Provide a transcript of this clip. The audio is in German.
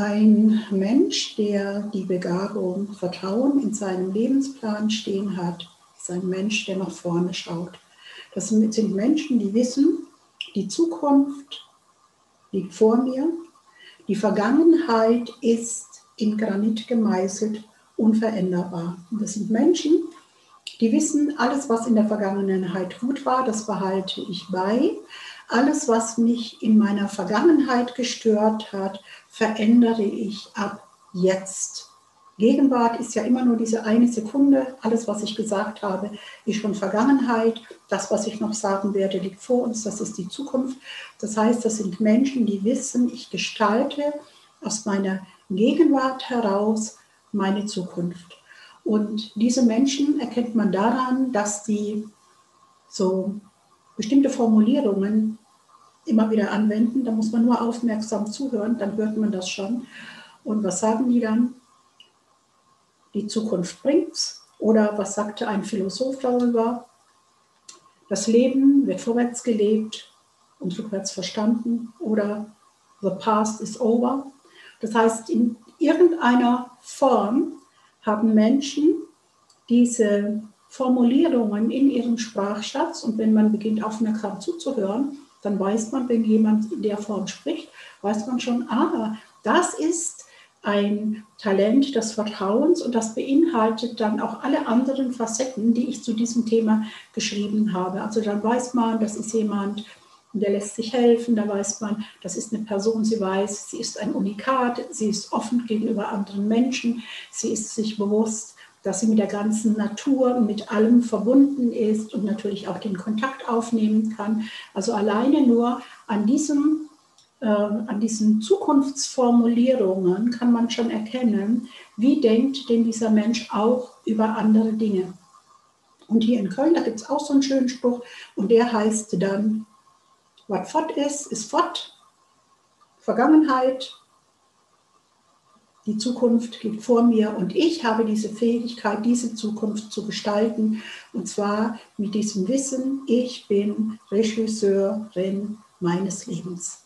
Ein Mensch, der die Begabung Vertrauen in seinem Lebensplan stehen hat, ist ein Mensch, der nach vorne schaut. Das sind Menschen, die wissen, die Zukunft liegt vor mir, die Vergangenheit ist in Granit gemeißelt, unveränderbar. Und das sind Menschen, die wissen, alles, was in der Vergangenheit gut war, das behalte ich bei. Alles, was mich in meiner Vergangenheit gestört hat, verändere ich ab jetzt. Gegenwart ist ja immer nur diese eine Sekunde. Alles, was ich gesagt habe, ist schon Vergangenheit. Das, was ich noch sagen werde, liegt vor uns. Das ist die Zukunft. Das heißt, das sind Menschen, die wissen, ich gestalte aus meiner Gegenwart heraus meine Zukunft. Und diese Menschen erkennt man daran, dass sie so bestimmte Formulierungen immer wieder anwenden. Da muss man nur aufmerksam zuhören, dann hört man das schon. Und was sagen die dann? Die Zukunft bringt's. Oder was sagte ein Philosoph darüber? Das Leben wird vorwärts gelebt und rückwärts verstanden. Oder the past is over. Das heißt, in irgendeiner Form haben Menschen diese Formulierungen in ihrem Sprachschatz und wenn man beginnt aufmerksam zuzuhören, dann weiß man, wenn jemand in der Form spricht, weiß man schon, ah, das ist ein Talent des Vertrauens und das beinhaltet dann auch alle anderen Facetten, die ich zu diesem Thema geschrieben habe. Also dann weiß man, das ist jemand, der lässt sich helfen, da weiß man, das ist eine Person, sie weiß, sie ist ein Unikat, sie ist offen gegenüber anderen Menschen, sie ist sich bewusst, dass sie mit der ganzen Natur, mit allem verbunden ist und natürlich auch den Kontakt aufnehmen kann. Also alleine nur an diesem äh, an diesen Zukunftsformulierungen kann man schon erkennen, wie denkt denn dieser Mensch auch über andere Dinge. Und hier in Köln, da gibt es auch so einen schönen Spruch und der heißt dann, was fort ist, ist fort. Vergangenheit, die Zukunft liegt vor mir und ich habe diese Fähigkeit, diese Zukunft zu gestalten. Und zwar mit diesem Wissen, ich bin Regisseurin meines Lebens.